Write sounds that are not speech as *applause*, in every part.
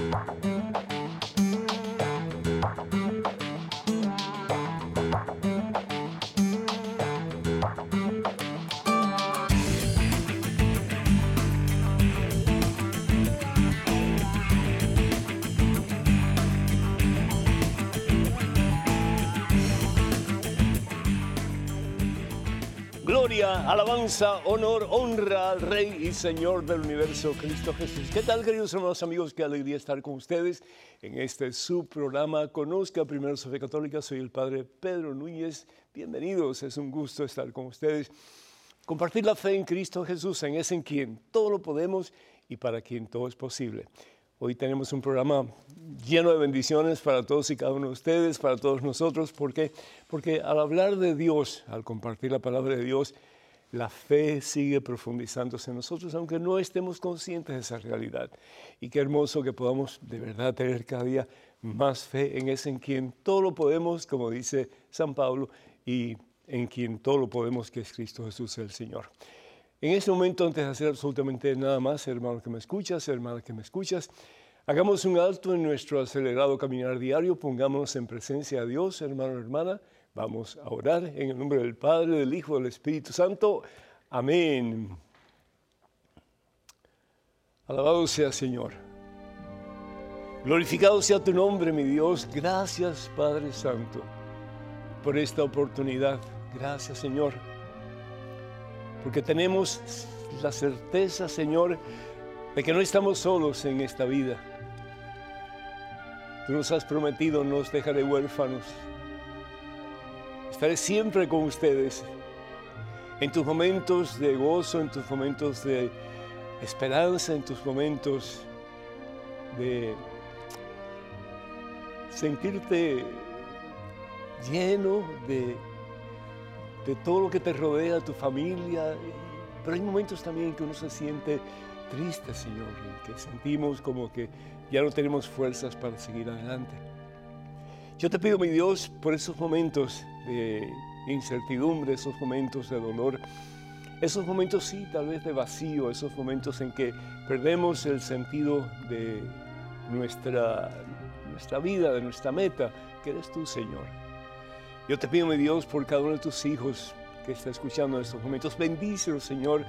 Thank you. Alabanza, honor, honra al Rey y Señor del universo, Cristo Jesús. ¿Qué tal, queridos hermanos amigos? Qué alegría estar con ustedes en este subprograma Conozca Primero su Fe Católica. Soy el Padre Pedro Núñez. Bienvenidos, es un gusto estar con ustedes. Compartir la fe en Cristo Jesús, en ese en quien todo lo podemos y para quien todo es posible. Hoy tenemos un programa lleno de bendiciones para todos y cada uno de ustedes, para todos nosotros. ¿Por qué? Porque al hablar de Dios, al compartir la palabra de Dios, la fe sigue profundizándose en nosotros, aunque no estemos conscientes de esa realidad. Y qué hermoso que podamos de verdad tener cada día más fe en ese en quien todo lo podemos, como dice San Pablo, y en quien todo lo podemos, que es Cristo Jesús el Señor. En este momento, antes de hacer absolutamente nada más, hermano que me escuchas, hermana que me escuchas, hagamos un alto en nuestro acelerado caminar diario, pongámonos en presencia de Dios, hermano, hermana. Vamos a orar en el nombre del Padre, del Hijo, del Espíritu Santo. Amén. Alabado sea Señor. Glorificado sea tu nombre, mi Dios. Gracias, Padre Santo, por esta oportunidad. Gracias, Señor porque tenemos la certeza, Señor, de que no estamos solos en esta vida. Tú nos has prometido no nos dejaré huérfanos. Estaré siempre con ustedes en tus momentos de gozo, en tus momentos de esperanza, en tus momentos de sentirte lleno de de todo lo que te rodea, tu familia. Pero hay momentos también que uno se siente triste, Señor, y que sentimos como que ya no tenemos fuerzas para seguir adelante. Yo te pido, mi Dios, por esos momentos de incertidumbre, esos momentos de dolor, esos momentos sí, tal vez de vacío, esos momentos en que perdemos el sentido de nuestra, nuestra vida, de nuestra meta, que eres tú, Señor. Yo te pido, mi Dios, por cada uno de tus hijos que está escuchando en estos momentos. Bendícelos, Señor.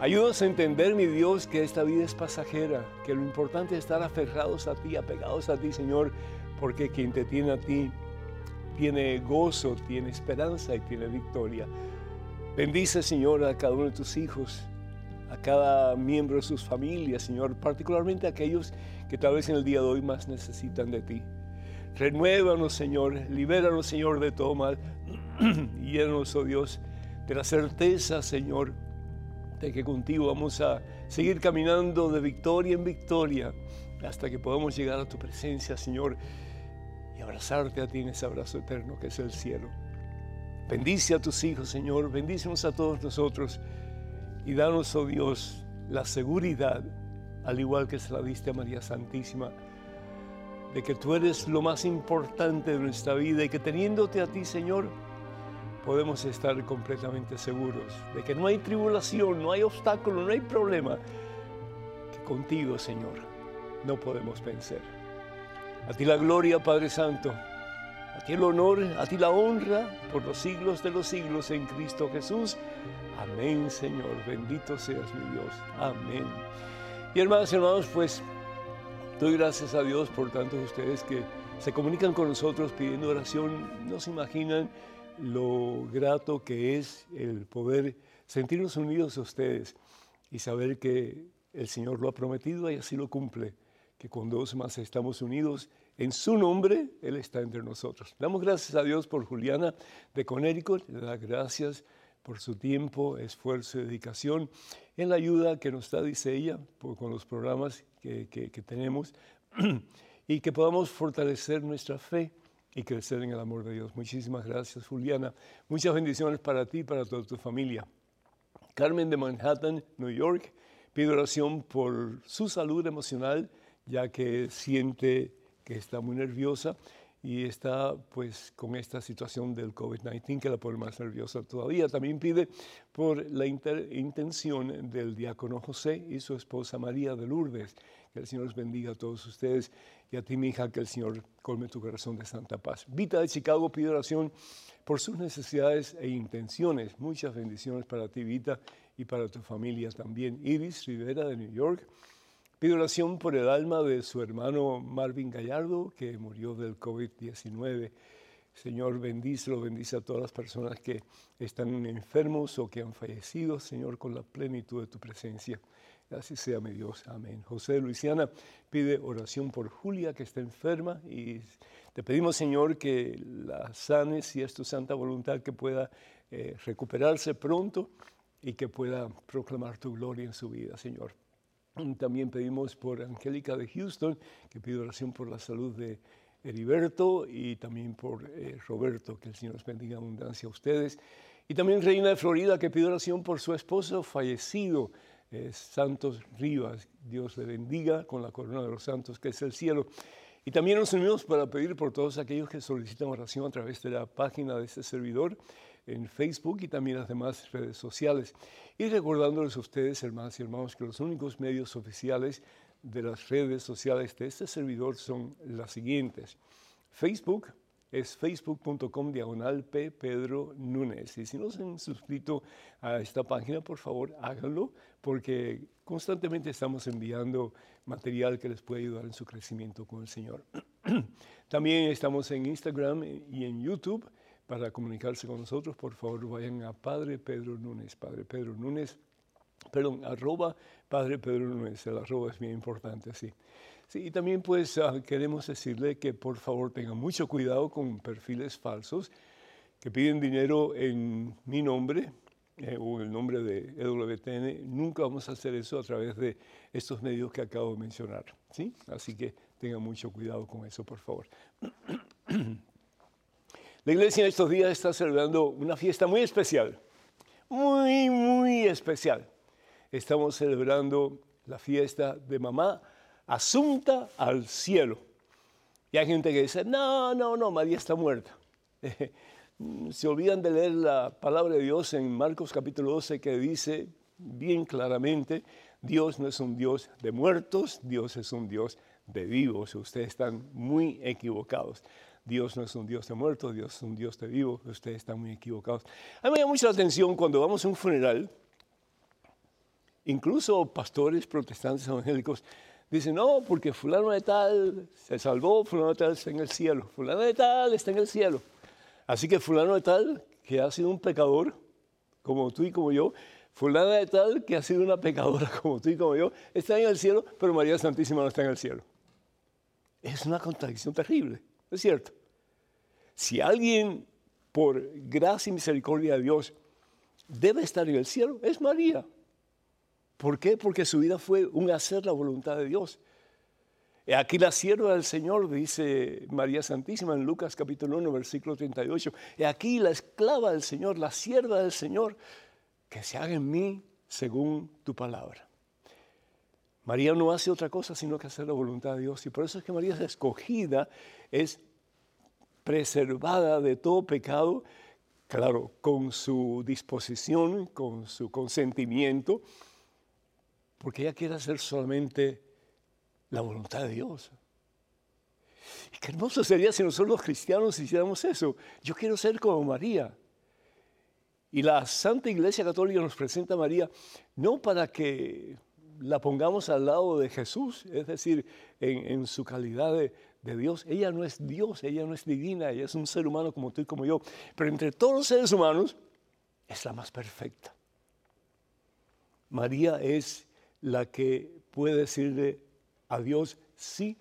Ayúdanos a entender, mi Dios, que esta vida es pasajera, que lo importante es estar aferrados a ti, apegados a ti, Señor, porque quien te tiene a ti tiene gozo, tiene esperanza y tiene victoria. Bendice, Señor, a cada uno de tus hijos, a cada miembro de sus familias, Señor, particularmente a aquellos que tal vez en el día de hoy más necesitan de ti. Renuévanos, Señor, libéranos, Señor, de todo mal. y *clears throat* llénanos, oh Dios, de la certeza, Señor, de que contigo vamos a seguir caminando de victoria en victoria hasta que podamos llegar a tu presencia, Señor, y abrazarte a ti en ese abrazo eterno que es el cielo. Bendice a tus hijos, Señor, bendícenos a todos nosotros y danos, oh Dios, la seguridad, al igual que se la diste a María Santísima, de que tú eres lo más importante de nuestra vida y que teniéndote a ti, Señor, podemos estar completamente seguros de que no hay tribulación, no hay obstáculo, no hay problema que contigo, Señor, no podemos vencer. A ti la gloria, Padre Santo, a ti el honor, a ti la honra por los siglos de los siglos en Cristo Jesús. Amén, Señor. Bendito seas mi Dios. Amén. Y hermanos, hermanos, pues Doy gracias a Dios por tantos de ustedes que se comunican con nosotros pidiendo oración. No se imaginan lo grato que es el poder sentirnos unidos a ustedes y saber que el Señor lo ha prometido y así lo cumple, que con dos más estamos unidos. En su nombre, Él está entre nosotros. Damos gracias a Dios por Juliana de Connecticut, le da gracias por su tiempo, esfuerzo y dedicación en la ayuda que nos da, dice ella, con los programas que, que tenemos *clears throat* y que podamos fortalecer nuestra fe y crecer en el amor de Dios. Muchísimas gracias, Juliana. Muchas bendiciones para ti y para toda tu familia. Carmen de Manhattan, New York, pide oración por su salud emocional, ya que siente que está muy nerviosa y está pues con esta situación del COVID-19 que la pone más nerviosa todavía. También pide por la intención del diácono José y su esposa María de Lourdes. Que el Señor les bendiga a todos ustedes y a ti, mi hija, que el Señor colme tu corazón de santa paz. Vita de Chicago pide oración por sus necesidades e intenciones. Muchas bendiciones para ti, Vita, y para tu familia también. Iris Rivera de New York Pide oración por el alma de su hermano Marvin Gallardo, que murió del COVID-19. Señor, bendícelo, bendice a todas las personas que están enfermos o que han fallecido, Señor, con la plenitud de tu presencia. Así sea, mi Dios. Amén. José de Luisiana pide oración por Julia, que está enferma, y te pedimos, Señor, que la sanes y es tu santa voluntad que pueda eh, recuperarse pronto y que pueda proclamar tu gloria en su vida, Señor. También pedimos por Angélica de Houston, que pide oración por la salud de Heriberto y también por eh, Roberto, que el Señor les bendiga abundancia a ustedes. Y también Reina de Florida, que pide oración por su esposo fallecido, eh, Santos Rivas. Dios le bendiga con la corona de los santos, que es el cielo. Y también nos unimos para pedir por todos aquellos que solicitan oración a través de la página de este servidor en Facebook y también las demás redes sociales. Y recordándoles a ustedes, hermanas y hermanos, que los únicos medios oficiales de las redes sociales de este servidor son las siguientes. Facebook es facebook.com diagonal P. Pedro Núñez. Y si no se han suscrito a esta página, por favor háganlo, porque constantemente estamos enviando material que les puede ayudar en su crecimiento con el Señor. *clears throat* También estamos en Instagram y en YouTube para comunicarse con nosotros, por favor vayan a Padre Pedro Núñez, Padre Pedro Núñez, perdón, arroba Padre Pedro Núñez, el arroba es bien importante, sí. Y también pues ah, queremos decirle que por favor tengan mucho cuidado con perfiles falsos que piden dinero en mi nombre eh, o el nombre de EWTN. Nunca vamos a hacer eso a través de estos medios que acabo de mencionar, ¿sí? Así que tengan mucho cuidado con eso, por favor. *clears throat* La iglesia en estos días está celebrando una fiesta muy especial, muy, muy especial. Estamos celebrando la fiesta de mamá asunta al cielo. Y hay gente que dice, no, no, no, María está muerta. *laughs* Se olvidan de leer la palabra de Dios en Marcos capítulo 12 que dice bien claramente, Dios no es un Dios de muertos, Dios es un Dios de vivos. Ustedes están muy equivocados. Dios no es un Dios de muertos, Dios es un Dios de vivos. Ustedes están muy equivocados. A mí me llama mucho la atención cuando vamos a un funeral, incluso pastores protestantes evangélicos dicen, no, porque fulano de tal se salvó, fulano de tal está en el cielo, fulano de tal está en el cielo. Así que fulano de tal, que ha sido un pecador, como tú y como yo, fulano de tal, que ha sido una pecadora *laughs* como tú y como yo, está en el cielo, pero María Santísima no está en el cielo. Es una contradicción terrible. ¿Es cierto? Si alguien, por gracia y misericordia de Dios, debe estar en el cielo, es María. ¿Por qué? Porque su vida fue un hacer la voluntad de Dios. Aquí la sierva del Señor, dice María Santísima en Lucas capítulo 1, versículo 38. Y aquí la esclava del Señor, la sierva del Señor, que se haga en mí según tu palabra. María no hace otra cosa sino que hacer la voluntad de Dios. Y por eso es que María es escogida, es preservada de todo pecado, claro, con su disposición, con su consentimiento, porque ella quiere hacer solamente la voluntad de Dios. Y qué hermoso sería si nosotros los cristianos hiciéramos eso. Yo quiero ser como María. Y la Santa Iglesia Católica nos presenta a María no para que la pongamos al lado de Jesús, es decir, en, su calidad de, Dios. Ella no es Dios, ella no es divina, ella es un ser humano como tú y como yo. Pero entre todos los seres humanos es la más perfecta. María es la que puede decirle a Dios sí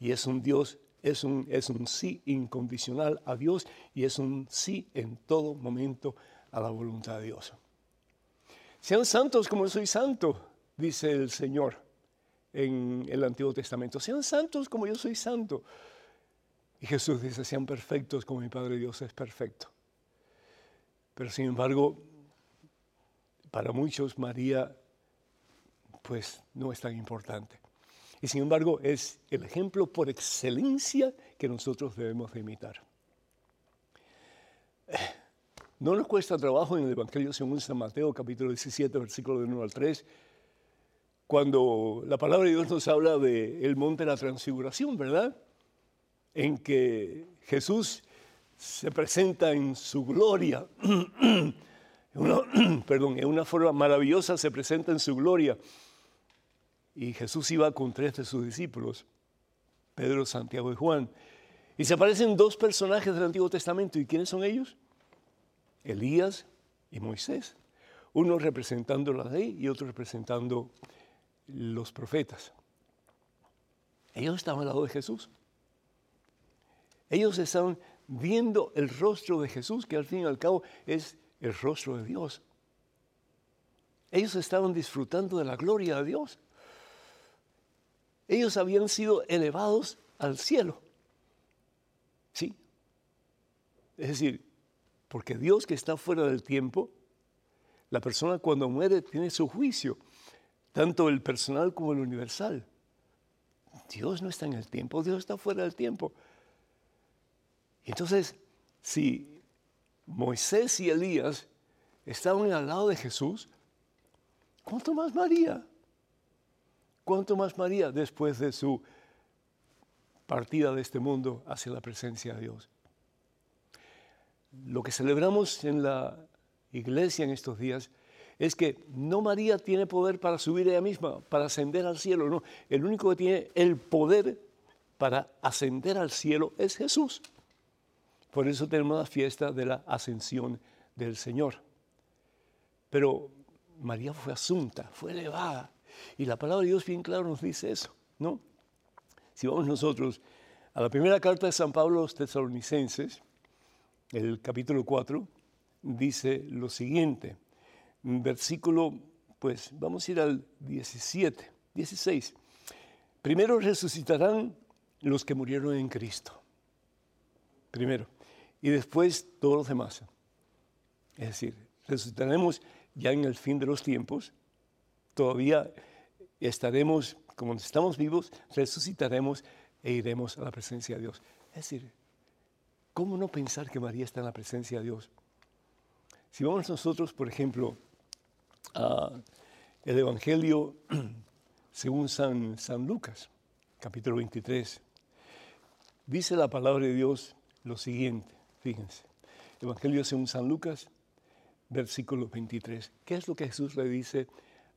y es un Dios, es un, es un sí incondicional a Dios y es un sí en todo momento a la voluntad de Dios. Sean santos como soy santo dice el Señor en el Antiguo Testamento. Sean santos como yo soy santo. Y Jesús dice, sean perfectos como mi Padre Dios es perfecto. Pero sin embargo, para muchos María pues no es tan importante. Y sin embargo es el ejemplo por excelencia que nosotros debemos de imitar. No nos cuesta trabajo en el Evangelio según San Mateo, capítulo 17, versículo de 1 al 3, cuando la palabra de Dios nos habla del monte de la transfiguración, ¿verdad? En que Jesús se presenta en su gloria, *clears throat* perdón, en una forma maravillosa se presenta en su gloria. Y Jesús iba con tres de sus discípulos, Pedro, Santiago y Juan. Y se aparecen dos personajes del Antiguo Testamento. ¿Y quiénes son ellos? Elías y Moisés. Uno representando la ley y otro representando los profetas. Ellos estaban al lado de Jesús. Ellos estaban viendo el rostro de Jesús, que al fin y al cabo es el rostro de Dios. Ellos estaban disfrutando de la gloria de Dios. Ellos habían sido elevados al cielo. Sí. Es decir, porque Dios que está fuera del tiempo, la persona cuando muere tiene su juicio, tanto el personal como el universal. Dios no está en el tiempo, Dios está fuera del tiempo. Entonces, si Moisés y Elías estaban al lado de Jesús, ¿cuánto más María? ¿Cuánto más María después de su partida de este mundo hacia la presencia de Dios? Lo que celebramos en la iglesia en estos días es que no María tiene poder para subir ella misma, para ascender al cielo, no. El único que tiene el poder para ascender al cielo es Jesús. Por eso tenemos la fiesta de la ascensión del Señor. Pero María fue asunta, fue elevada. Y la palabra de Dios bien claro nos dice eso, ¿no? Si vamos nosotros a la primera carta de San Pablo a los tesalonicenses, el capítulo 4, dice lo siguiente, versículo, pues vamos a ir al 17, 16. Primero resucitarán los que murieron en Cristo. Primero y después todos los demás. Es decir, resucitaremos ya en el fin de los tiempos, todavía estaremos, como estamos vivos, resucitaremos e iremos a la presencia de Dios. Es decir, ¿cómo no pensar que María está en la presencia de Dios? Si vamos nosotros, por ejemplo, al Evangelio *clears throat* según San, San Lucas, capítulo 23, dice la palabra de Dios lo siguiente. Fíjense, Evangelio según San Lucas, versículo 23. ¿Qué es lo que Jesús le dice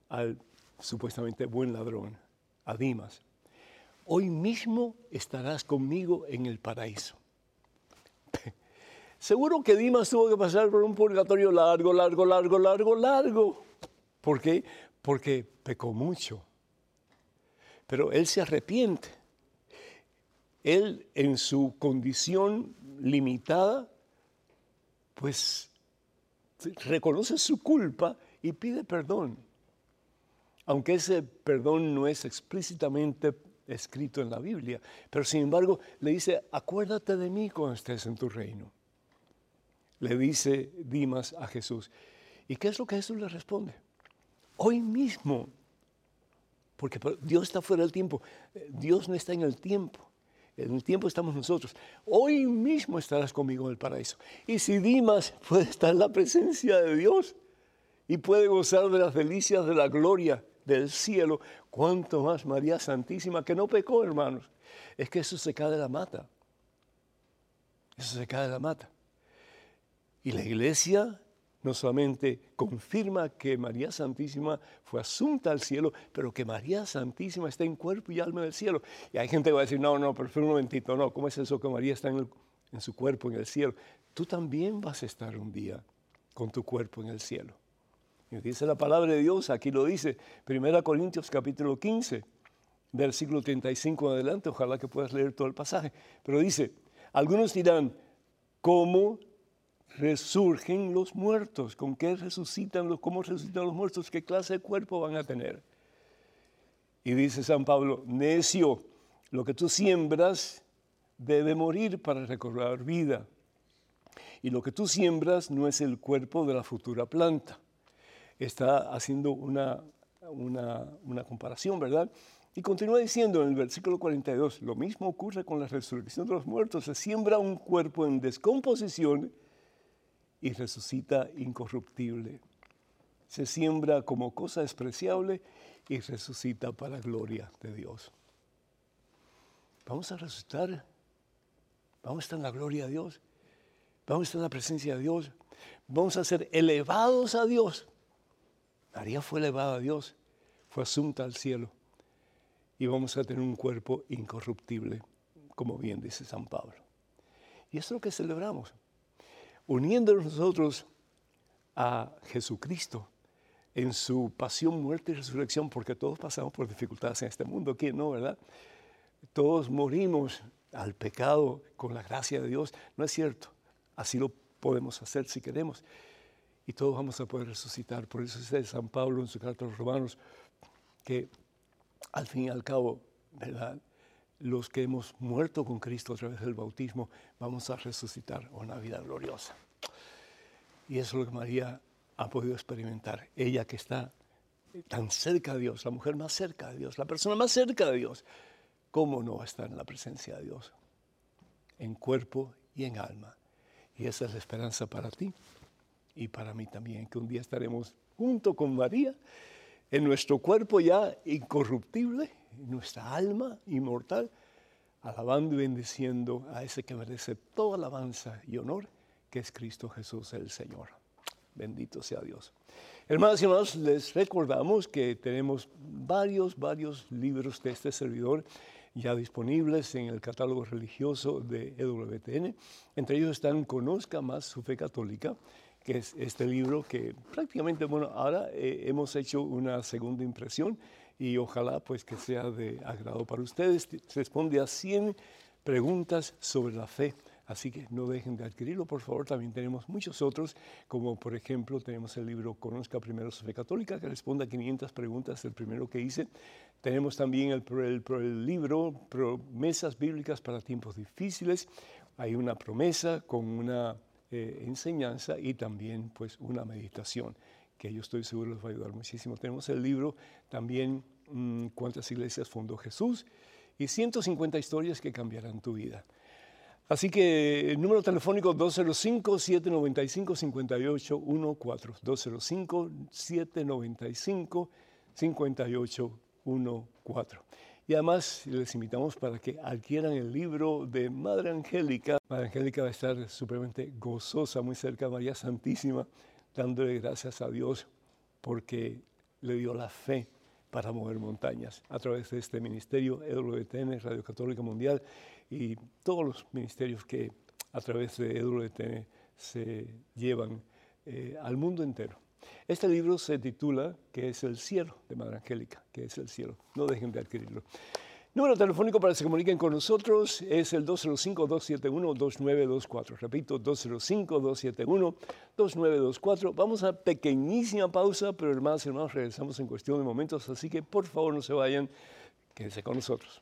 al supuestamente buen ladrón, a Dimas? Hoy mismo estarás conmigo en el paraíso. *laughs* Seguro que Dimas tuvo que pasar por un purgatorio largo, largo, largo, largo, largo. ¿Por qué? Porque pecó mucho. Pero él se arrepiente. Él en su condición limitada, pues reconoce su culpa y pide perdón. Aunque ese perdón no es explícitamente escrito en la Biblia, pero sin embargo le dice, acuérdate de mí cuando estés en tu reino. Le dice Dimas a Jesús. ¿Y qué es lo que Jesús le responde? Hoy mismo, porque Dios está fuera del tiempo, Dios no está en el tiempo en el tiempo estamos nosotros. Hoy mismo estarás conmigo en el paraíso. Y si Dimas puede estar en la presencia de Dios y puede gozar de las delicias de la gloria del cielo, cuánto más María Santísima, que no pecó, hermanos. Es que eso se cae de la mata. Eso se cae de la mata. Y la iglesia no solamente confirma que María Santísima fue asunta al cielo, pero que María Santísima está en cuerpo y alma del cielo. Y hay gente que va a decir, no, no, pero un momentito, no, ¿cómo es eso que María está en, su cuerpo en el cielo? Tú también vas a estar un día con tu cuerpo en el cielo. Y dice la palabra de Dios, aquí lo dice, 1 Corintios capítulo 15, versículo 35 en adelante, ojalá que puedas leer todo el pasaje, pero dice, algunos dirán, ¿cómo resurgen los muertos. ¿Con qué resucitan los, cómo resucitan los muertos? ¿Qué clase de cuerpo van a tener? Y dice San Pablo, necio, lo que tú siembras debe morir para recobrar vida. Y lo que tú siembras no es el cuerpo de la futura planta. Está haciendo una, una, una comparación, ¿verdad? Y continúa diciendo en el versículo 42, lo mismo ocurre con la resurrección de los muertos. Se siembra un cuerpo en descomposición y resucita incorruptible. Se siembra como cosa despreciable y resucita para gloria de Dios. Vamos a resucitar. Vamos a estar en la gloria de Dios. Vamos a estar en la presencia de Dios. Vamos a ser elevados a Dios. María fue elevada a Dios, fue asunta al cielo y vamos a tener un cuerpo incorruptible, como bien dice San Pablo. Y eso es lo que celebramos, uniéndonos nosotros a Jesucristo en su pasión, muerte y resurrección, porque todos pasamos por dificultades en este mundo, ¿quién no, verdad? Todos morimos al pecado con la gracia de Dios, no es cierto, así lo podemos hacer si queremos, y todos vamos a poder resucitar. Por eso dice San Pablo en su carta a los romanos que al fin y al cabo, ¿verdad? Los que hemos muerto con Cristo a través del bautismo, vamos a resucitar a una vida gloriosa. Y eso es lo que María ha podido experimentar. Ella que está tan cerca de Dios, la mujer más cerca de Dios, la persona más cerca de Dios, ¿cómo no va a estar en la presencia de Dios? En cuerpo y en alma. Y esa es la esperanza para ti y para mí también, que un día estaremos junto con María en nuestro cuerpo ya incorruptible, nuestra alma inmortal, alabando y bendiciendo a ese que merece toda alabanza y honor, que es Cristo Jesús el Señor. Bendito sea Dios. Hermanos y hermanos, les recordamos que tenemos varios, varios libros de este servidor ya disponibles en el catálogo religioso de EWTN. Entre ellos están Conozca más su fe católica, que es este libro que prácticamente, bueno, ahora eh, hemos hecho una segunda impresión y ojalá pues que sea de agrado para ustedes. Responde a 100 preguntas sobre la fe, así que no dejen de adquirirlo, por favor. También tenemos muchos otros, como por ejemplo tenemos el libro Conozca primero su fe católica, que responde a 500 preguntas, el primero que hice. Tenemos también el, el, el libro Promesas Bíblicas para tiempos difíciles. Hay una promesa con una eh, enseñanza y también pues una meditación que yo estoy seguro les va a ayudar muchísimo. Tenemos el libro también Cuántas iglesias fundó Jesús y 150 historias que cambiarán tu vida. Así que el número telefónico 205-795-5814. 205-795-5814. Y además les invitamos para que adquieran el libro de Madre Angélica. Madre Angélica va a estar supremamente gozosa, muy cerca de María Santísima, dándole gracias a Dios porque le dio la fe para mover montañas a través de este ministerio, EWTN, Radio Católica Mundial, y todos los ministerios que a través de EWTN se llevan eh, al mundo entero. Este libro se titula que es el cielo de Madre Angélica, que es el cielo. No dejen de adquirirlo. Número telefónico para que se comuniquen con nosotros es el 205-271-2924. Repito, 205-271-2924. Vamos a pequeñísima pausa, pero hermanos y hermanos, regresamos en cuestión de momentos, así que por favor no se vayan, quédense con nosotros.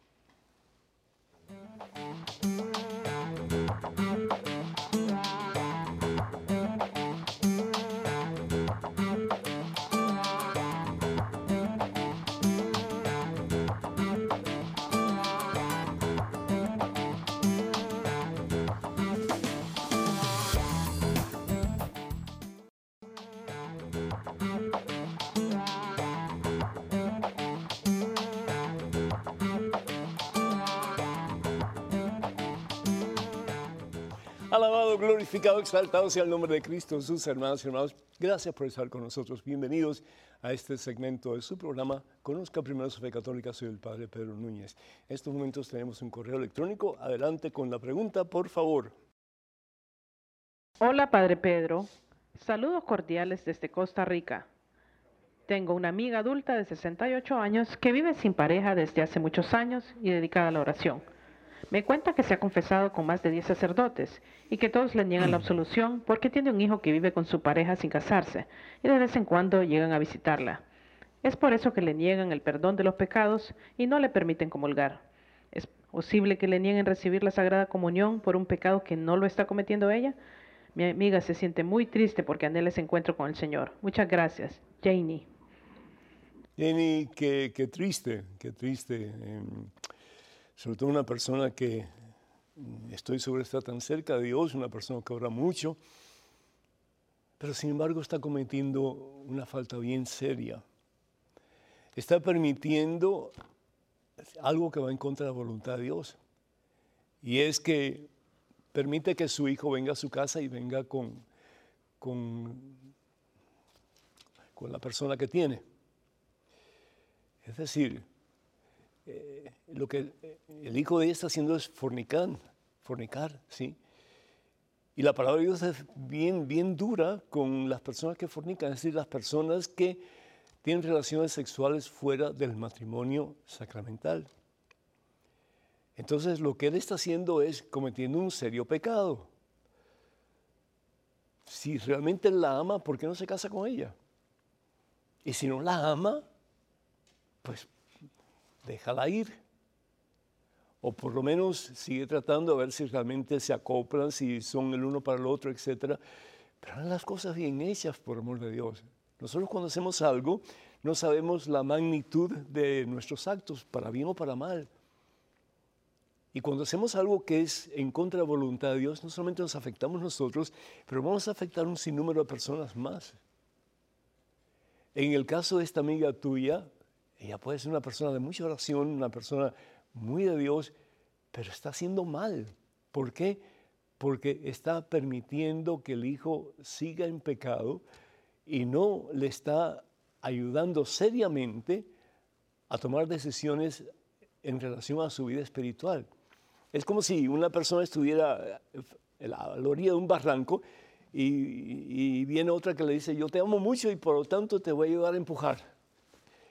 Alabado, glorificado, exaltado sea el nombre de Cristo, sus hermanos y hermanos. Gracias por estar con nosotros. Bienvenidos a este segmento de su programa. Conozca primero su fe católica. Soy el Padre Pedro Núñez. En estos momentos tenemos un correo electrónico. Adelante con la pregunta, por favor. Hola, Padre Pedro. Saludos cordiales desde Costa Rica. Tengo una amiga adulta de 68 años que vive sin pareja desde hace muchos años y dedicada a la oración. Me cuenta que se ha confesado con más de 10 sacerdotes y que todos le niegan la mm. absolución porque tiene un hijo que vive con su pareja sin casarse y de vez en cuando llegan a visitarla. Es por eso que le niegan el perdón de los pecados y no le permiten comulgar. ¿Es posible que le nieguen recibir la Sagrada Comunión por un pecado que no lo está cometiendo ella? Mi amiga se siente muy triste porque anhela ese encuentro con el Señor. Muchas gracias. Janie. Jenny, qué, qué triste, qué triste. Sobre todo una persona que estoy seguro está tan cerca de Dios, una persona que ora mucho, pero sin embargo está cometiendo una falta bien seria. Está permitiendo algo que va en contra de la voluntad de Dios. Y es que permite que su hijo venga a su casa y venga con, con, con la persona que tiene. Es decir, eh, lo que eh, el hijo de ella está haciendo es fornicar, fornicar, ¿sí? Y la palabra de Dios es bien, bien dura con las personas que fornican, es decir, las personas que tienen relaciones sexuales fuera del matrimonio sacramental. Entonces lo que él está haciendo es cometiendo un serio pecado. Si realmente la ama, ¿por qué no se casa con ella? Y si no la ama, pues déjala ir. O por lo menos sigue tratando a ver si realmente se acoplan, si son el uno para el otro, etc. Pero hagan las cosas bien hechas, por amor de Dios. Nosotros cuando hacemos algo, no sabemos la magnitud de nuestros actos, para bien o para mal. Y cuando hacemos algo que es en contra de la voluntad de Dios, no solamente nos afectamos nosotros, pero vamos a afectar un sinnúmero de personas más. En el caso de esta amiga tuya, ella puede ser una persona de mucha oración, una persona muy de Dios, pero está haciendo mal. ¿Por qué? Porque está permitiendo que el hijo siga en pecado y no le está ayudando seriamente a tomar decisiones en relación a su vida espiritual. Es como si una persona estuviera a la orilla de un barranco y, y, viene otra que le dice, yo te amo mucho y por lo tanto te voy a ayudar a empujar.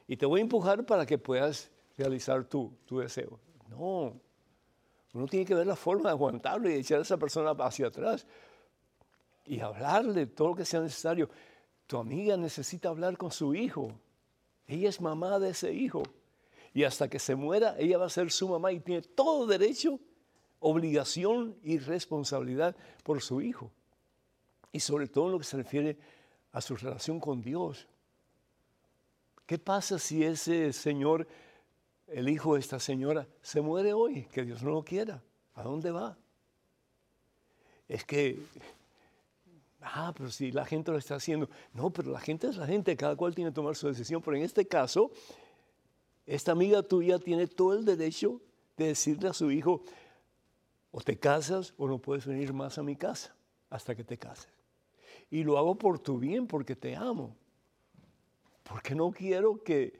Y te voy a empujar para que puedas realizar tu, tu deseo. No, uno tiene que ver la forma de aguantarlo y echar a esa persona hacia atrás y hablarle todo lo que sea necesario. Tu amiga necesita hablar con su hijo. Ella es mamá de ese hijo. Y hasta que se muera, ella va a ser su mamá y tiene todo derecho, obligación y responsabilidad por su hijo. Y sobre todo en lo que se refiere a su relación con Dios. ¿Qué pasa si ese señor, el hijo de esta señora, se muere hoy? Que Dios no lo quiera. ¿A dónde va? Es que, ah, pero si la gente lo está haciendo. No, pero la gente es la gente, cada cual tiene que tomar su decisión. Pero en este caso, esta amiga tuya tiene todo el derecho de decirle a su hijo, o te casas o no puedes venir más a mi casa hasta que te cases. Y lo hago por tu bien, porque te amo. Porque no quiero que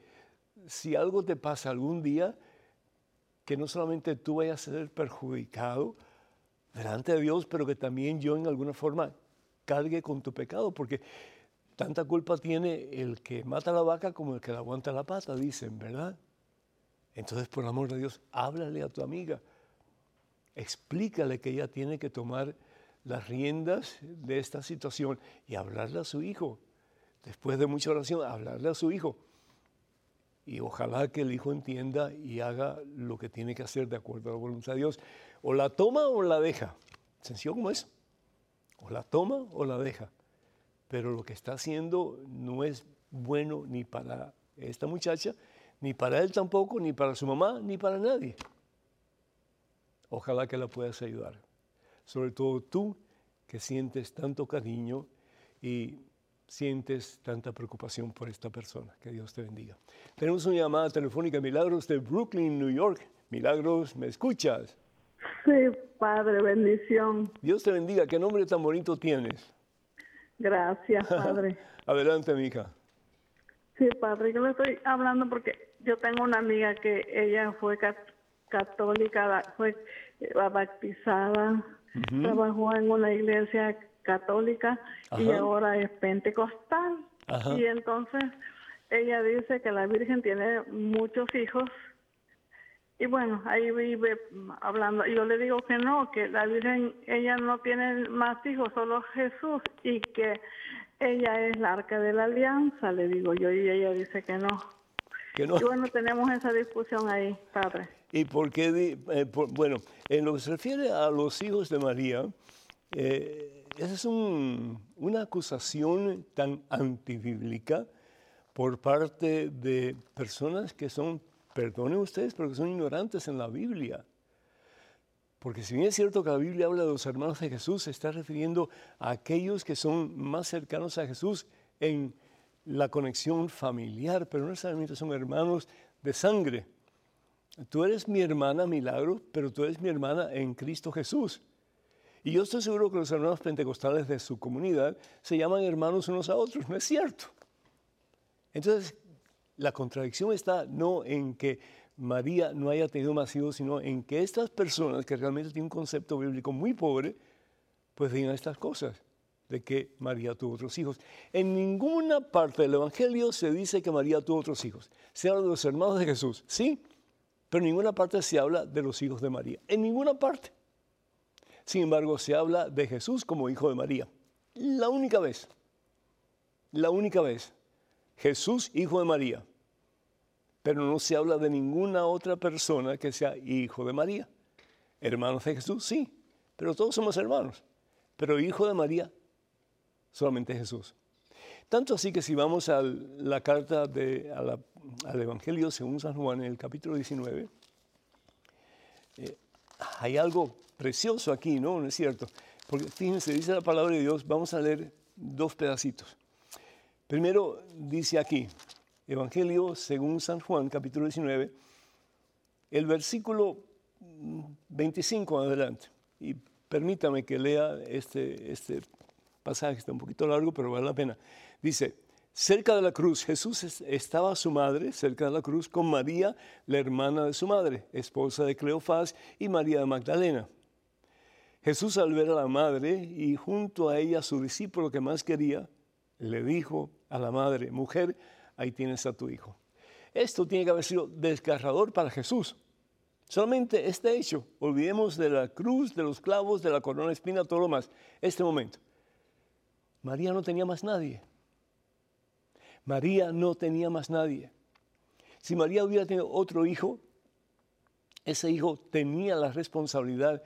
si algo te pasa algún día, que no solamente tú vayas a ser perjudicado delante de Dios, pero que también yo en alguna forma cargue con tu pecado, porque tanta culpa tiene el que mata la vaca como el que la aguanta la pata, dicen, ¿verdad? Entonces, por amor de Dios, háblale a tu amiga, explícale que ella tiene que tomar las riendas de esta situación y hablarle a su hijo después de mucha oración, hablarle a su hijo. Y ojalá que el hijo entienda y haga lo que tiene que hacer de acuerdo a la voluntad de Dios. O la toma o la deja. Sencillo como es. O la toma o la deja. Pero lo que está haciendo no es bueno ni para esta muchacha, ni para él tampoco, ni para su mamá, ni para nadie. Ojalá que la puedas ayudar. Sobre todo tú que sientes tanto cariño y sientes tanta preocupación por esta persona. Que Dios te bendiga. Tenemos una llamada telefónica, Milagros de Brooklyn, New York. Milagros, ¿me escuchas? Sí, Padre, bendición. Dios te bendiga. ¿Qué nombre tan bonito tienes? Gracias, *laughs* Padre. Adelante, mija. Sí, Padre, yo le estoy hablando porque yo tengo una amiga que ella fue católica, fue bautizada, uh -huh. trabajó en una iglesia católica Ajá. y ahora es pentecostal. Ajá. Y entonces ella dice que la Virgen tiene muchos hijos. Y bueno, ahí vive hablando. Yo le digo que no, que la Virgen, ella no tiene más hijos, solo Jesús. Y que ella es la arca de la alianza, le digo yo. Y ella dice que no. Que no. Y bueno, tenemos esa discusión ahí, padre. ¿Y por qué? Eh, por, bueno, en lo que se refiere a los hijos de María, eh, esa es un, una acusación tan antibíblica por parte de personas que son, perdonen ustedes, pero que son ignorantes en la Biblia. Porque si bien es cierto que la Biblia habla de los hermanos de Jesús, se está refiriendo a aquellos que son más cercanos a Jesús en la conexión familiar, pero no necesariamente son hermanos de sangre. Tú eres mi hermana, milagro, pero tú eres mi hermana en Cristo Jesús. Y yo estoy seguro que los hermanos pentecostales de su comunidad se llaman hermanos unos a otros, ¿no es cierto? Entonces, la contradicción está no en que María no haya tenido más hijos, sino en que estas personas que realmente tienen un concepto bíblico muy pobre, pues digan estas cosas, de que María tuvo otros hijos. En ninguna parte del Evangelio se dice que María tuvo otros hijos. Se habla de los hermanos de Jesús, sí, pero en ninguna parte se habla de los hijos de María. En ninguna parte. Sin embargo, se habla de Jesús como hijo de María. La única vez. La única vez. Jesús, hijo de María pero no se habla de ninguna otra persona que sea hijo de María. Hermanos de Jesús, sí, pero todos somos hermanos. Pero hijo de María, solamente Jesús. Tanto así que si vamos a la carta de, al Evangelio según San Juan, en el capítulo 19, eh, hay algo precioso aquí, ¿no? ¿No es cierto? Porque fíjense, dice la palabra de Dios, vamos a leer dos pedacitos. Primero dice aquí, Evangelio según San Juan, capítulo 19, el versículo 25 adelante. Y permítame que lea este, este pasaje, está un poquito largo, pero vale la pena. Dice, cerca de la cruz, Jesús estaba su madre, cerca de la cruz, con María, la hermana de su madre, esposa de Cleofás, y María de Magdalena. Jesús al ver a la madre y junto a ella su discípulo que más quería, le dijo a la madre, mujer, ahí tienes a tu hijo. Esto tiene que haber sido desgarrador para Jesús. Solamente este hecho, olvidemos de la cruz, de los clavos, de la corona espina, todo lo más. Este momento. María no tenía más nadie. María no tenía más nadie. Si María hubiera tenido otro hijo, ese hijo tenía la responsabilidad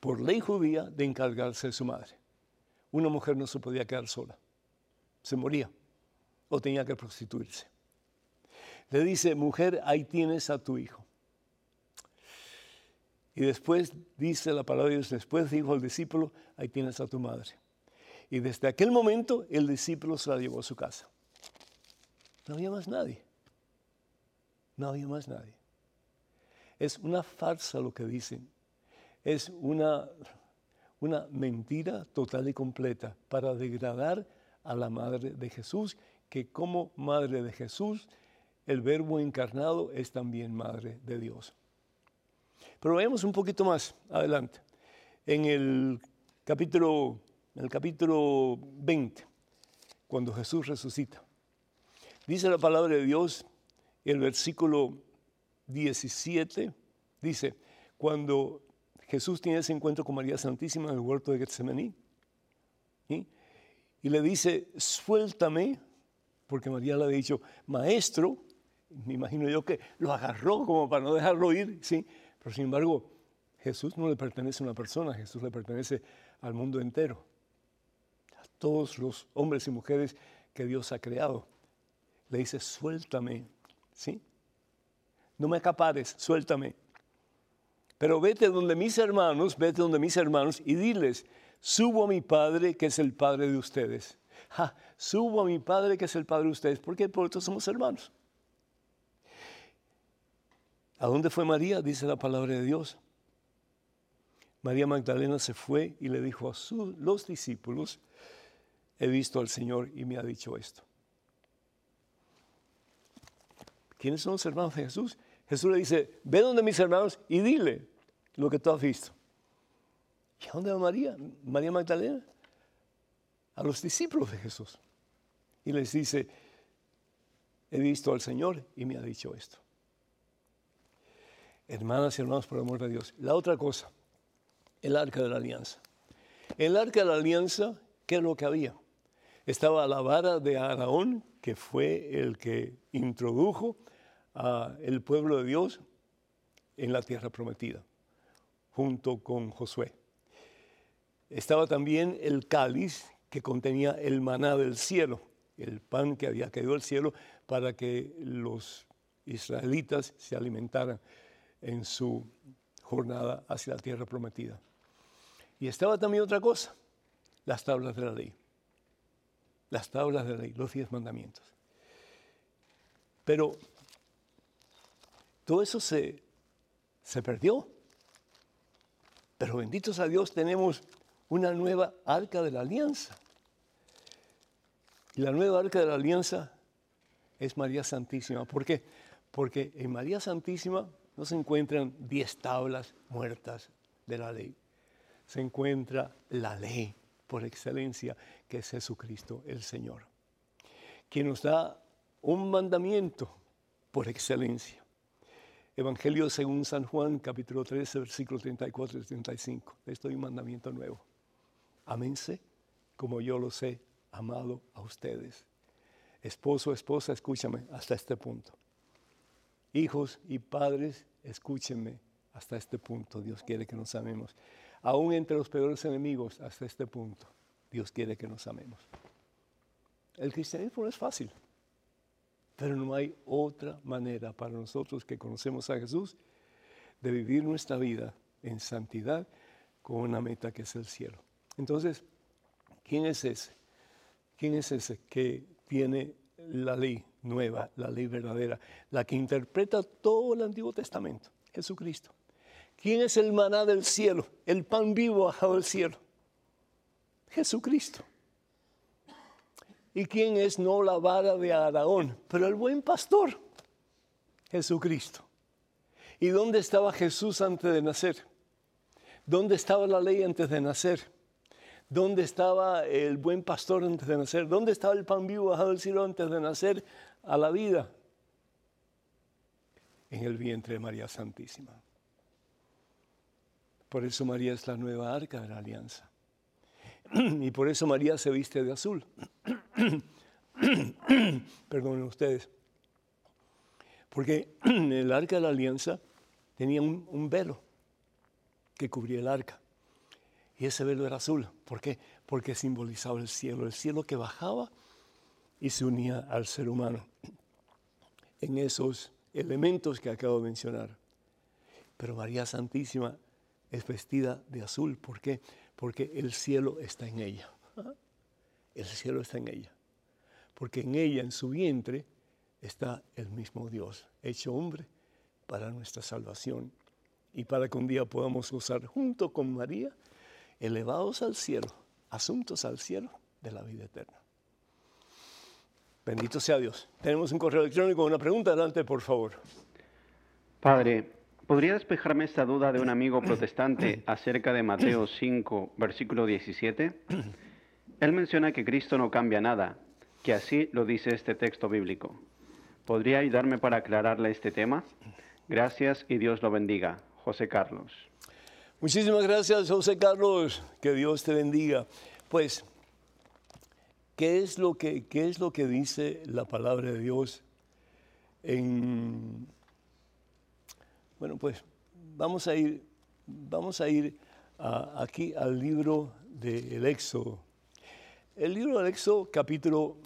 por ley judía de encargarse de su madre. Una mujer no se podía quedar sola. Se moría o tenía que prostituirse. Le dice, mujer, ahí tienes a tu hijo. Y después dice la palabra de Dios, después dijo al discípulo, ahí tienes a tu madre. Y desde aquel momento el discípulo se la llevó a su casa. No había más nadie. No había más nadie. Es una farsa lo que dicen. Es una, una mentira total y completa para degradar a la madre de Jesús que como madre de Jesús, el verbo encarnado es también madre de Dios. Pero veamos un poquito más adelante. En el capítulo, en el capítulo 20, cuando Jesús resucita, dice la palabra de Dios, el versículo 17, dice, cuando Jesús tiene ese encuentro con María Santísima en el huerto de Getsemaní, y le dice, suéltame, porque María le había dicho, maestro, me imagino yo que lo agarró como para no dejarlo ir, ¿sí? Pero sin embargo, Jesús no le pertenece a una persona, Jesús le pertenece al mundo entero, a todos los hombres y mujeres que Dios ha creado. Le dice, suéltame, ¿sí? No me acapares, suéltame. Pero vete donde mis hermanos, vete donde mis hermanos y diles, subo a mi Padre que es el Padre de ustedes subo a mi Padre que es el Padre de ustedes, porque por eso somos hermanos. ¿A dónde fue María? Dice la palabra de Dios. María Magdalena se fue y le dijo a sus, los discípulos, he visto al Señor y me ha dicho esto. ¿Quiénes son los hermanos de Jesús? Jesús le dice, ve donde mis hermanos y dile lo que tú has visto. ¿Y a dónde va María? María Magdalena a los discípulos de Jesús y les dice, he visto al Señor y me ha dicho esto. Hermanas y hermanos, por amor de Dios. La otra cosa, el arca de la alianza. El arca de la alianza, ¿qué es lo que había? Estaba la vara de Araón, que fue el que introdujo al pueblo de Dios en la tierra prometida, junto con Josué. Estaba también el cáliz que contenía el maná del cielo. el pan que había caído del cielo para que los israelitas se alimentaran en su jornada hacia la tierra prometida. Y estaba también otra cosa, las tablas de la ley. Las tablas de la ley, los diez mandamientos. Pero todo eso se, se perdió. Pero benditos a Dios tenemos una nueva arca de la alianza. Y la nueva arca de la alianza es María Santísima. ¿Por qué? Porque en María Santísima no se encuentran diez tablas muertas de la ley. Se encuentra la ley por excelencia, que es Jesucristo el Señor, quien nos da un mandamiento por excelencia. Evangelio según San Juan, capítulo 13, versículos 34 y 35. Esto es un mandamiento nuevo. Aménse como yo los he amado a ustedes. Esposo, esposa, escúchame hasta este punto. Hijos y padres, escúchenme hasta este punto. Dios quiere que nos amemos. Aún entre los peores enemigos, hasta este punto, Dios quiere que nos amemos. El cristianismo no es fácil, pero no hay otra manera para nosotros que conocemos a Jesús de vivir nuestra vida en santidad con una meta que es el cielo. Entonces, ¿quién es ese? ¿Quién es ese que tiene la ley nueva, la ley verdadera, la que interpreta todo el Antiguo Testamento, Jesucristo. ¿Quién es el maná del cielo, el pan vivo bajado del cielo? Jesucristo. ¿Y quién es no la vara de Araón, pero el buen pastor? Jesucristo. ¿Y dónde estaba Jesús antes de nacer? ¿Dónde estaba la ley antes de nacer? ¿Dónde estaba el buen pastor antes de nacer? ¿Dónde estaba el pan vivo bajado del cielo antes de nacer a la vida? En el vientre de María Santísima. Por eso María es la nueva arca de la alianza. *clears throat* Y por eso María se viste de azul. *clears throat* Perdonen ustedes. Porque *clears throat* el arca de la alianza tenía un, un velo que cubría el arca. Y ese velo era azul. ¿Por qué? Porque simbolizaba el cielo, el cielo que bajaba y se unía al ser humano en esos elementos que acabo de mencionar. Pero María Santísima es vestida de azul. ¿Por qué? Porque el cielo está en ella. El cielo está en ella. Porque en ella, en su vientre, está el mismo Dios, hecho hombre para nuestra salvación y para que un día podamos gozar junto con María elevados al cielo, asuntos al cielo de la vida eterna. Bendito sea Dios. Tenemos un correo electrónico, una pregunta, adelante por favor. Padre, ¿podría despejarme esta duda de un amigo protestante *coughs* acerca de Mateo 5, versículo 17? Él menciona que Cristo no cambia nada, que así lo dice este texto bíblico. ¿Podría ayudarme para aclararle este tema? Gracias y Dios lo bendiga. José Carlos. Muchísimas gracias, José Carlos. Que Dios te bendiga. Pues, ¿qué es lo que, qué es lo que dice la palabra de Dios en... Bueno, pues vamos a ir, vamos a ir aquí al libro del Éxodo. El libro del Éxodo, capítulo,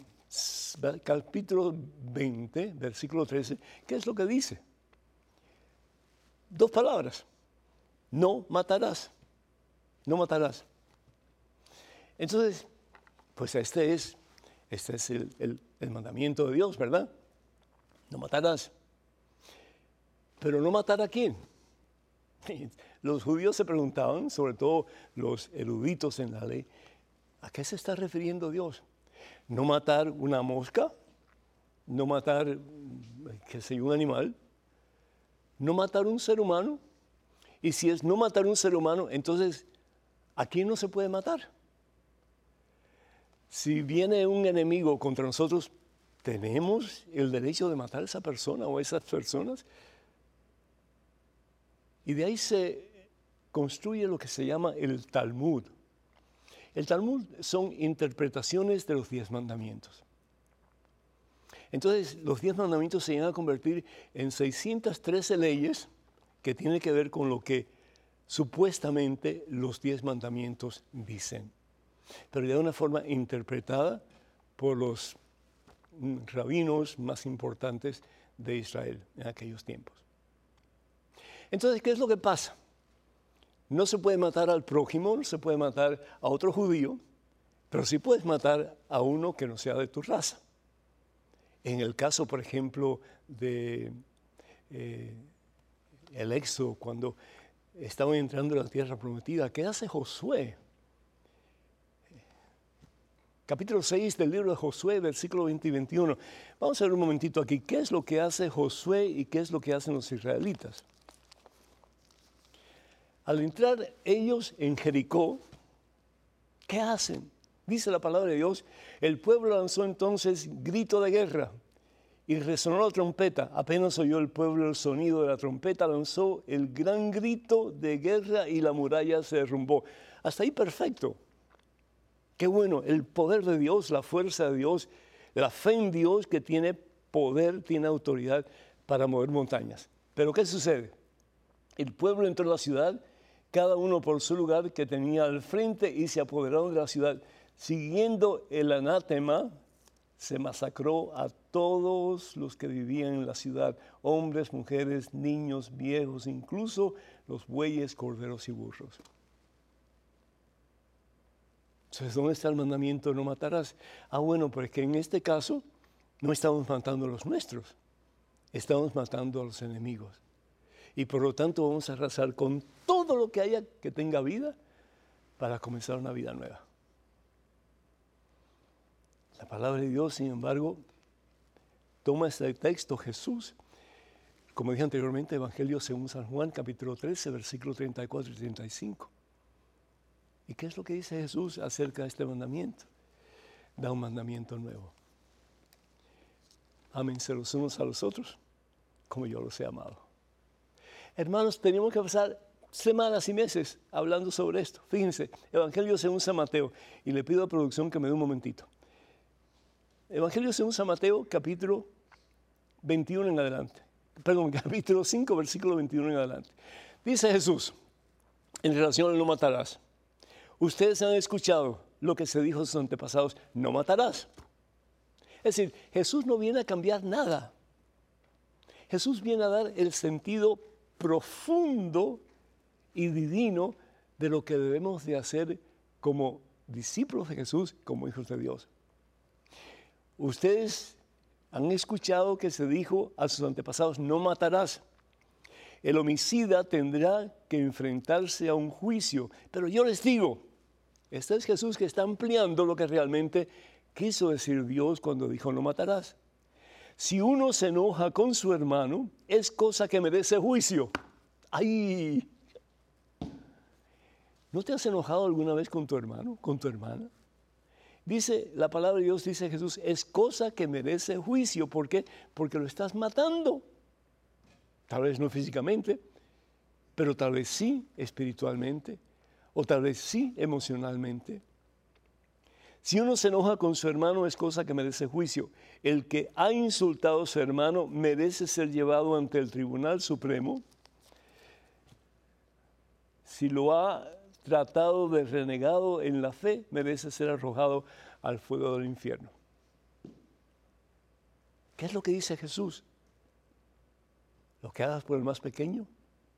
capítulo 20, versículo 13, ¿qué es lo que dice? Dos palabras no matarás, no matarás. Entonces, pues este es, este es el, mandamiento de Dios, ¿verdad? No matarás. Pero no matar a quién. *laughs* Los judíos se preguntaban, sobre todo los eruditos en la ley, ¿a qué se está refiriendo Dios? ¿No matar una mosca? ¿No matar, qué sé un animal? ¿No matar un ser humano? Y si es no matar un ser humano, entonces, ¿a quién no se puede matar? Si viene un enemigo contra nosotros, ¿tenemos el derecho de matar a esa persona o a esas personas? Y de ahí se construye lo que se llama el Talmud. El Talmud son interpretaciones de los diez mandamientos. Entonces, los diez mandamientos se llegan a convertir en 613 leyes que tiene que ver con lo que supuestamente los diez mandamientos dicen, pero de una forma interpretada por los rabinos más importantes de Israel en aquellos tiempos. Entonces, ¿qué es lo que pasa? No se puede matar al prójimo, no se puede matar a otro judío, pero sí puedes matar a uno que no sea de tu raza. En el caso, por ejemplo, de eh, el éxodo, cuando estaban entrando en la tierra prometida, ¿qué hace Josué? Capítulo 6 del libro de Josué, versículo 20 y 21. Vamos a ver un momentito aquí, ¿qué es lo que hace Josué y qué es lo que hacen los israelitas? Al entrar ellos en Jericó, ¿qué hacen? Dice la palabra de Dios, el pueblo lanzó entonces grito de guerra y resonó la trompeta. Apenas oyó el pueblo el sonido de la trompeta, lanzó el gran grito de guerra y la muralla se derrumbó. Hasta ahí perfecto. Qué bueno, el poder de Dios, la fuerza de Dios, la fe en Dios que tiene poder, tiene autoridad para mover montañas. Pero ¿qué sucede? El pueblo entró a la ciudad, cada uno por su lugar que tenía al frente y se apoderaron de la ciudad. Siguiendo el anátema, se masacró a todos los que vivían en la ciudad, hombres, mujeres, niños, viejos, incluso los bueyes, corderos y burros. Entonces, ¿dónde está el mandamiento no matarás? Ah, bueno, porque en este caso no estamos matando a los nuestros, estamos matando a los enemigos. Y por lo tanto vamos a arrasar con todo lo que haya que tenga vida para comenzar una vida nueva. La palabra de Dios, sin embargo, toma este texto Jesús, como dije anteriormente, Evangelio según San Juan, capítulo 13, versículo 34 y 35. ¿Y qué es lo que dice Jesús acerca de este mandamiento? Da un mandamiento nuevo. Ámense los unos a los otros como yo los he amado. Hermanos, tenemos que pasar semanas y meses hablando sobre esto. Fíjense, Evangelio según San Mateo, y le pido a producción que me dé un momentito. Evangelio según San Mateo, capítulo 21 en adelante. Perdón, *laughs* capítulo 5, versículo 21 en adelante. Dice Jesús, en relación al no matarás. Ustedes han escuchado lo que se dijo a sus antepasados, no matarás. Es decir, Jesús no viene a cambiar nada. Jesús viene a dar el sentido profundo y divino de lo que debemos de hacer como discípulos de Jesús, como hijos de Dios. Ustedes han escuchado que se dijo a sus antepasados, no matarás. El homicida tendrá que enfrentarse a un juicio. Pero yo les digo, este es Jesús que está ampliando lo que realmente quiso decir Dios cuando dijo, no matarás. Si uno se enoja con su hermano, es cosa que merece juicio. ¡Ay! ¿No te has enojado alguna vez con tu hermano, con tu hermana? Dice la palabra de Dios, dice Jesús, es cosa que merece juicio. ¿Por qué? Porque lo estás matando. Tal vez no físicamente, pero tal vez sí espiritualmente, o tal vez sí emocionalmente. Si uno se enoja con su hermano es cosa que merece juicio. El que ha insultado a su hermano merece ser llevado ante el Tribunal Supremo. Si lo ha tratado de renegado en la fe, merece ser arrojado al fuego del infierno. ¿Qué es lo que dice Jesús? Lo que hagas por el más pequeño,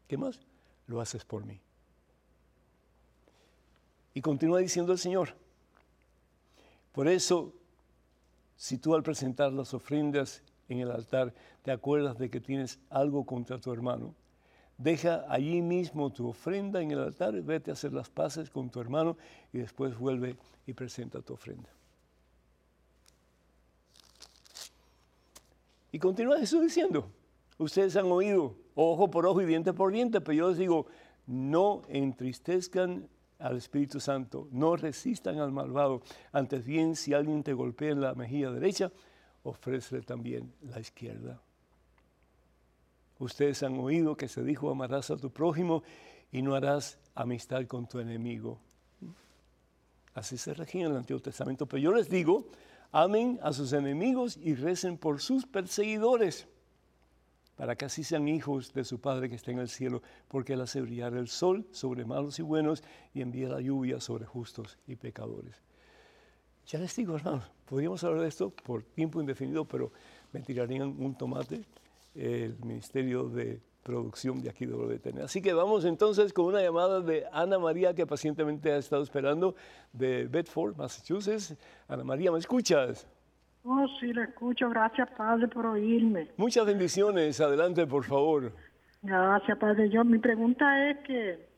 ¿qué más? Lo haces por mí. Y continúa diciendo el Señor. Por eso, si tú al presentar las ofrendas en el altar te acuerdas de que tienes algo contra tu hermano, Deja allí mismo tu ofrenda en el altar, vete a hacer las paces con tu hermano y después vuelve y presenta tu ofrenda. Y continúa Jesús diciendo, ustedes han oído ojo por ojo y diente por diente, pero yo les digo, no entristezcan al Espíritu Santo, no resistan al malvado. Antes bien, si alguien te golpea en la mejilla derecha, ofrécele también la izquierda. Ustedes han oído que se dijo amarás a tu prójimo y no harás amistad con tu enemigo. Así se regía en el Antiguo Testamento. Pero yo les digo, amen a sus enemigos y recen por sus perseguidores, para que así sean hijos de su Padre que está en el cielo, porque Él hace brillar el sol sobre malos y buenos y envía la lluvia sobre justos y pecadores. Ya les digo, hermanos, podríamos hablar de esto por tiempo indefinido, pero me tirarían un tomate el Ministerio de Producción de aquí de WTN. Así que vamos entonces con una llamada de Ana María que pacientemente ha estado esperando de Bedford, Massachusetts. Ana María, ¿me escuchas? Oh, sí, le escucho. Gracias, Padre, por oírme. Muchas bendiciones. Adelante, por favor. Gracias, Padre. Yo, mi pregunta es que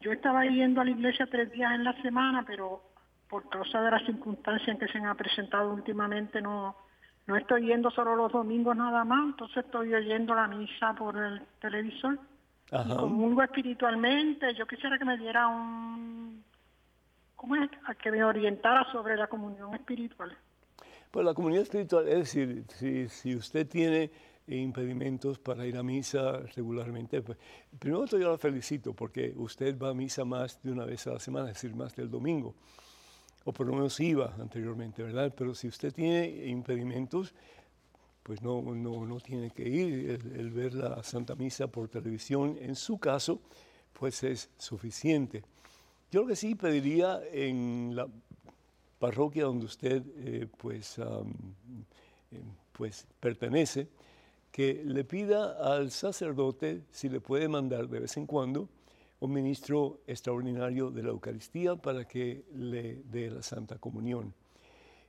yo estaba yendo a la iglesia tres días en la semana, pero por causa de las circunstancias que se han presentado últimamente no, no estoy yendo solo los domingos nada más, entonces estoy oyendo la misa por el televisor. Y comulgo espiritualmente. Yo quisiera que me diera un... ¿Cómo es? A que me orientara sobre la comunión espiritual. Pues la comunión espiritual, es decir, si, usted tiene impedimentos para ir a misa regularmente, pues, primero yo la felicito porque usted va a misa más de una vez a la semana, es decir, más del domingo o por lo menos iba anteriormente, ¿verdad? Pero si usted tiene impedimentos, pues no, no, no tiene que ir. El, ver la Santa Misa por televisión, en su caso, pues es suficiente. Yo lo que sí pediría en la parroquia donde usted eh, pues, eh, pues pertenece, que le pida al sacerdote si le puede mandar de vez en cuando un ministro extraordinario de la Eucaristía para que le dé la Santa Comunión.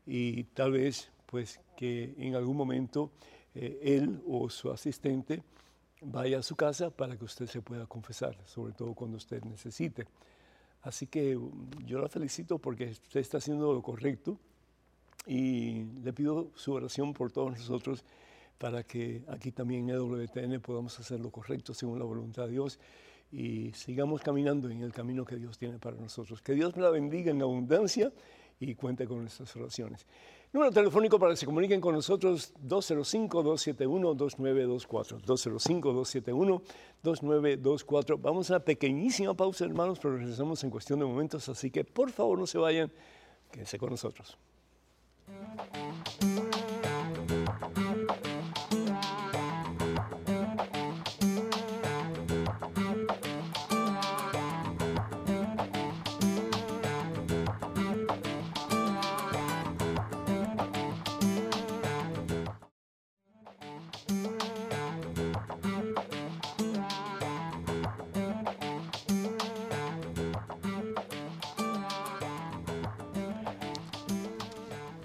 Y tal vez, pues, que en algún momento eh, él o su asistente vaya a su casa para que usted se pueda confesar, sobre todo cuando usted necesite. Así que um, yo la felicito porque usted está haciendo lo correcto y le pido su oración por todos nosotros para que aquí también en EWTN podamos hacer lo correcto según la voluntad de Dios y sigamos caminando en el camino que Dios tiene para nosotros. Que Dios la bendiga en abundancia y cuente con nuestras oraciones. Número telefónico para que se comuniquen con nosotros 205-271-2924. 205-271-2924. Vamos a una pequeñísima pausa, hermanos, pero regresamos en cuestión de momentos, así que por favor no se vayan, quédense con nosotros.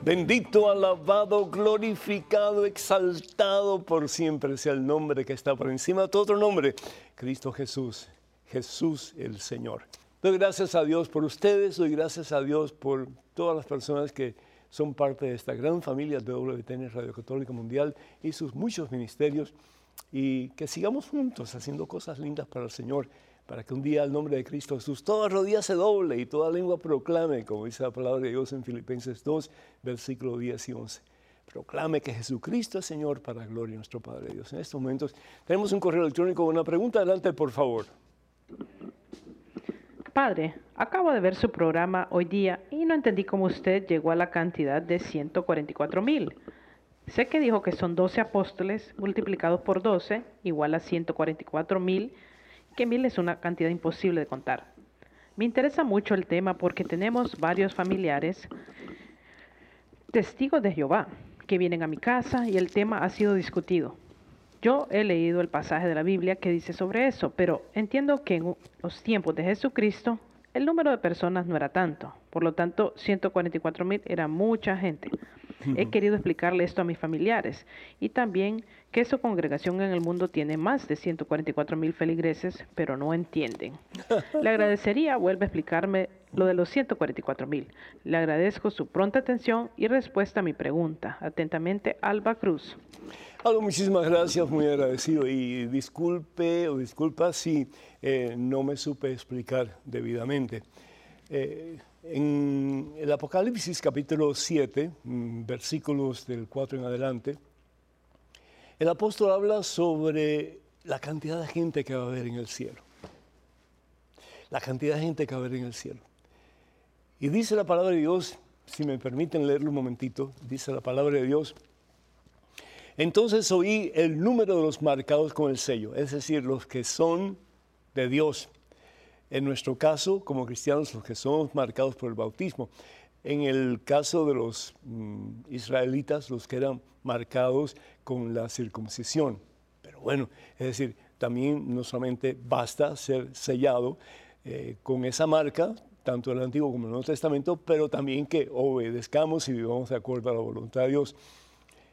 Bendito, alabado, glorificado, exaltado por siempre sea el nombre que está por encima de todo otro nombre, Cristo Jesús, Jesús el Señor. Doy gracias a Dios por ustedes, doy gracias a Dios por todas las personas que son parte de esta gran familia de WTN Radio Católica Mundial y sus muchos ministerios y que sigamos juntos haciendo cosas lindas para el Señor para que un día el nombre de Cristo Jesús toda rodilla se doble y toda lengua proclame, como dice la palabra de Dios en Filipenses 2, versículo 10 y 11. Proclame que Jesucristo es Señor para gloria de nuestro Padre Dios. En estos momentos tenemos un correo electrónico con una pregunta. Adelante, por favor. Padre, acabo de ver su programa hoy día y no entendí cómo usted llegó a la cantidad de 144 mil. Sé que dijo que son 12 apóstoles multiplicados por 12 igual a 144 mil que mil es una cantidad imposible de contar. Me interesa mucho el tema porque tenemos varios familiares testigos de Jehová que vienen a mi casa y el tema ha sido discutido. Yo he leído el pasaje de la Biblia que dice sobre eso, pero entiendo que en los tiempos de Jesucristo el número de personas no era tanto. Por lo tanto, 144 mil era mucha gente. He querido explicarle esto a mis familiares y también que su congregación en el mundo tiene más de 144 mil feligreses, pero no entienden. *laughs* Le agradecería, vuelve a explicarme lo de los 144 mil. Le agradezco su pronta atención y respuesta a mi pregunta. Atentamente, Alba Cruz. Alba, muchísimas gracias, muy agradecido. Y disculpe o disculpa si eh, no me supe explicar debidamente. Eh, en el Apocalipsis capítulo 7, mm, versículos del 4 en adelante, el apóstol habla sobre la cantidad de gente que va a haber en el cielo. La cantidad de gente que va a haber en el cielo. Y dice la palabra de Dios, si me permiten leerlo un momentito, dice la palabra de Dios. Entonces oí el número de los marcados con el sello, es decir, los que son de Dios en nuestro caso, como cristianos, los que somos marcados por el bautismo, en el caso de los mm, israelitas, los que eran marcados con la circuncisión. Pero bueno, es decir, también no solamente basta ser sellado eh, con esa marca, tanto el Antiguo como el Nuevo Testamento, pero también que obedezcamos y vivamos de acuerdo a la voluntad de Dios.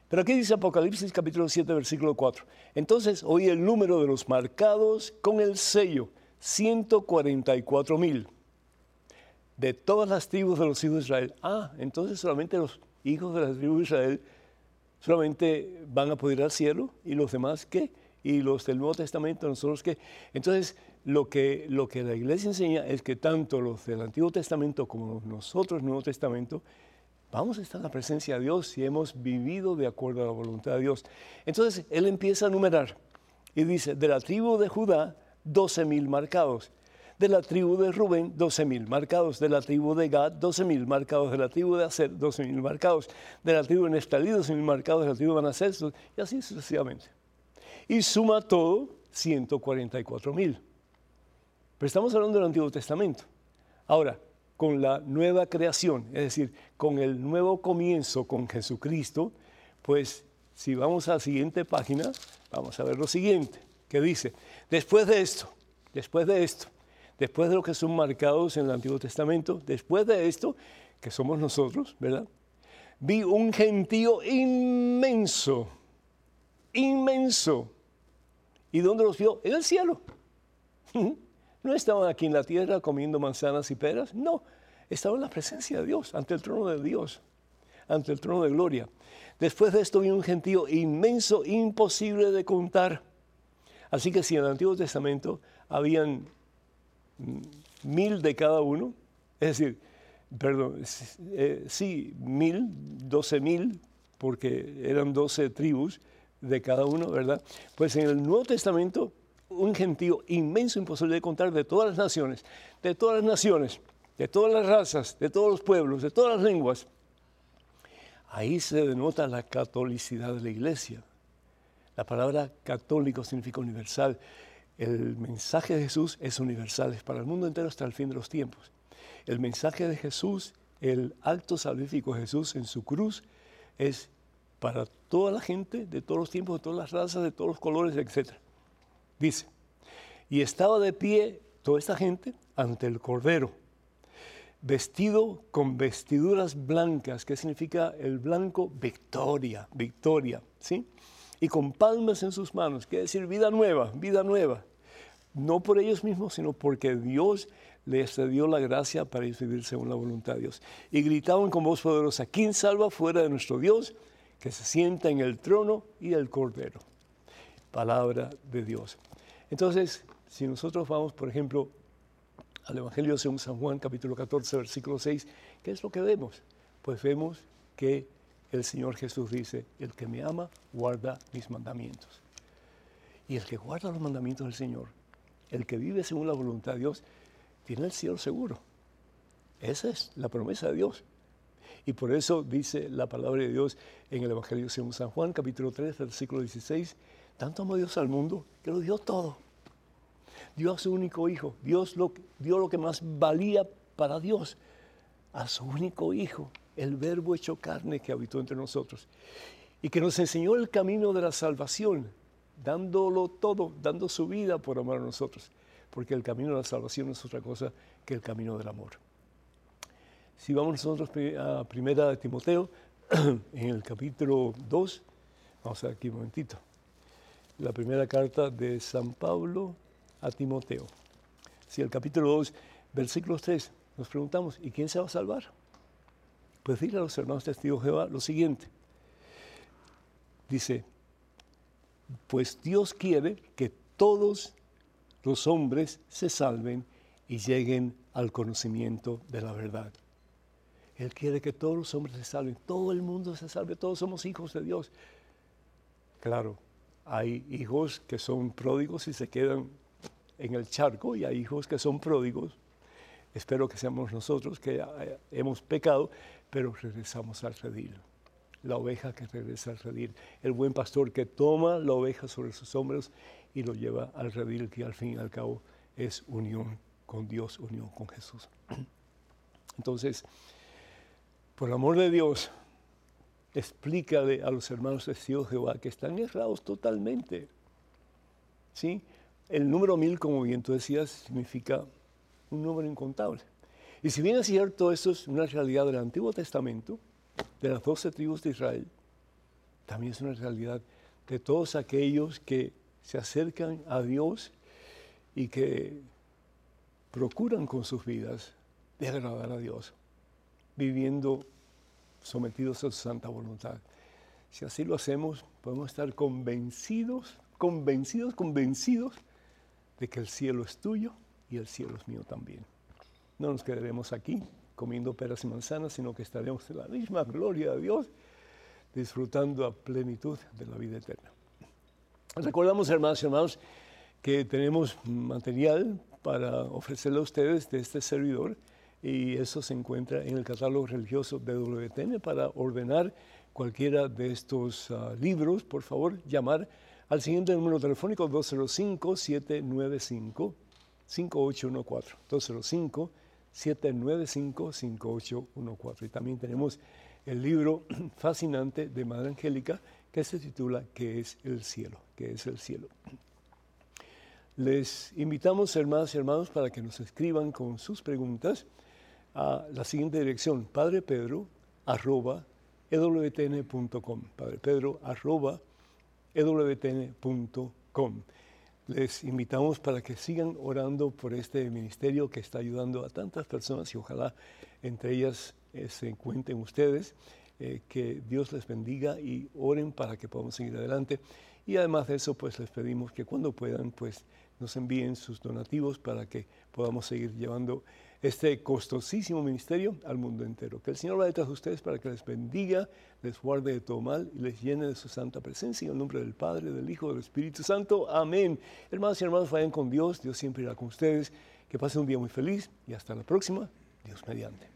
Pero aquí dice Apocalipsis capítulo 7, versículo 4. Entonces oí el número de los marcados con el sello, 144 mil, de todas las tribus de los hijos de Israel. Ah, entonces solamente los hijos de las tribus de Israel solamente van a poder ir al cielo y los demás qué? Y los del Nuevo Testamento, nosotros qué? Entonces, lo que, lo que la iglesia enseña es que tanto los del Antiguo Testamento como nosotros Nuevo Testamento vamos a estar en la presencia de Dios si hemos vivido de acuerdo a la voluntad de Dios. Entonces, él empieza a numerar y dice, de la tribu de Judá, 12 mil marcados. De la tribu de Rubén, 12 mil marcados. De la tribu de Gad, 12 mil marcados. De la tribu de Aser, 12 mil marcados. De la tribu de Neftalí, 12 mil marcados. De la tribu de Manasés, y así sucesivamente. Y suma todo 144 mil. Pero estamos hablando del Antiguo Testamento. Ahora, con la nueva creación, es decir, con el nuevo comienzo con Jesucristo, pues si vamos a la siguiente página, vamos a ver lo siguiente, que dice, después de esto, después de esto, después de lo que son marcados en el Antiguo Testamento, después de esto, que somos nosotros, ¿verdad? Vi un gentío inmenso, inmenso. ¿Y dónde los vio? En el cielo. No estaban aquí en la tierra comiendo manzanas y peras, no, estaban en la presencia de Dios, ante el trono de Dios, ante el trono de gloria. Después de esto vino un gentío inmenso, imposible de contar. Así que si en el Antiguo Testamento habían mil de cada uno, es decir, perdón, eh, sí, mil, doce mil, porque eran doce tribus de cada uno, ¿verdad? Pues en el Nuevo Testamento un gentío inmenso, imposible de contar, de todas las naciones, de todas las naciones, de todas las razas, de todos los pueblos, de todas las lenguas. Ahí se denota la catolicidad de la iglesia. La palabra católico significa universal. El mensaje de Jesús es universal, es para el mundo entero hasta el fin de los tiempos. El mensaje de Jesús, el acto salvífico de Jesús en su cruz, es para toda la gente de todos los tiempos, de todas las razas, de todos los colores, etc. Dice, y estaba de pie toda esta gente ante el Cordero, vestido con vestiduras blancas, que significa el blanco victoria, victoria, ¿sí? Y con palmas en sus manos, quiere decir vida nueva, vida nueva. No por ellos mismos, sino porque Dios les dio la gracia para vivir según la voluntad de Dios. Y gritaban con voz poderosa, ¿quién salva fuera de nuestro Dios que se sienta en el trono y el Cordero? palabra de Dios. Entonces, si nosotros vamos, por ejemplo, al Evangelio según San Juan, capítulo 14, versículo 6, ¿qué es lo que vemos? Pues vemos que el Señor Jesús dice, el que me ama, guarda mis mandamientos. Y el que guarda los mandamientos del Señor, el que vive según la voluntad de Dios, tiene el cielo seguro. Esa es la promesa de Dios. Y por eso dice la palabra de Dios en el Evangelio según San Juan, capítulo 3, versículo 16, tanto amó Dios al mundo que lo dio todo. Dio a su único hijo. Dios dio lo que más valía para Dios. A su único hijo, el verbo hecho carne que habitó entre nosotros. Y que nos enseñó el camino de la salvación, dándolo todo, dando su vida por amar a nosotros. Porque el camino de la salvación no es otra cosa que el camino del amor. Si vamos nosotros a primera de Timoteo, *clears throat* en el capítulo 2, vamos a ver aquí un momentito la primera carta de San Pablo a Timoteo. Si el capítulo 2, versículo 3, nos preguntamos, ¿y quién se va a salvar? Pues dile a los hermanos testigos de Jehová lo siguiente. Dice, pues Dios quiere que todos los hombres se salven y lleguen al conocimiento de la verdad. Él quiere que todos los hombres se salven, todo el mundo se salve, todos somos hijos de Dios. Claro, hay hijos que son pródigos y se quedan en el charco y hay hijos que son pródigos. Espero que seamos nosotros que hemos pecado, pero regresamos al redil. La oveja que regresa al redil. El buen pastor que toma la oveja sobre sus hombros y lo lleva al redil, que al fin y al cabo es unión con Dios, unión con Jesús. *clears throat* Entonces, por amor de Dios, explícale a los hermanos de Dios Jehová que están errados totalmente. ¿Sí? El número mil, como bien tú decías, significa un número incontable. Y si bien es cierto, eso es una realidad del Antiguo Testamento, de las doce tribus de Israel, también es una realidad de todos aquellos que se acercan a Dios y que procuran con sus vidas de agradar a Dios, viviendo sometidos a su santa voluntad. Si así lo hacemos, podemos estar convencidos, convencidos, convencidos de que el cielo es tuyo y el cielo es mío también. No nos quedaremos aquí comiendo peras y manzanas, sino que estaremos en la misma gloria de Dios, disfrutando a plenitud de la vida eterna. Recordamos, hermanos y hermanos, que tenemos material para ofrecerle a ustedes de este servidor y eso se encuentra en el catálogo religioso de WTN para ordenar cualquiera de estos ah, libros. Por favor, llamar al siguiente número telefónico 205-795-5814. 205-795-5814. Y también tenemos el libro *clears throat* fascinante de Madre Angélica que se titula ¿Qué es el cielo? ¿Qué es el cielo? Les invitamos, hermanas y hermanos, para que nos escriban con sus preguntas a la siguiente dirección, padrepedro arroba ewtn.com, padrepedro arroba. Les invitamos para que sigan orando por este ministerio que está ayudando a tantas personas y ojalá entre ellas eh, se encuentren ustedes. Eh, que Dios les bendiga y oren para que podamos seguir adelante. Y además de eso, pues les pedimos que cuando puedan, pues nos envíen sus donativos para que podamos seguir llevando este costosísimo ministerio al mundo entero. Que el Señor va detrás de ustedes para que les bendiga, les guarde de todo mal y les llene de su santa presencia. En el nombre del Padre, del Hijo, del Espíritu Santo. Amén. Hermanos y hermanos, vayan con Dios. Dios siempre irá con ustedes. Que pasen un día muy feliz y hasta la próxima. Dios mediante.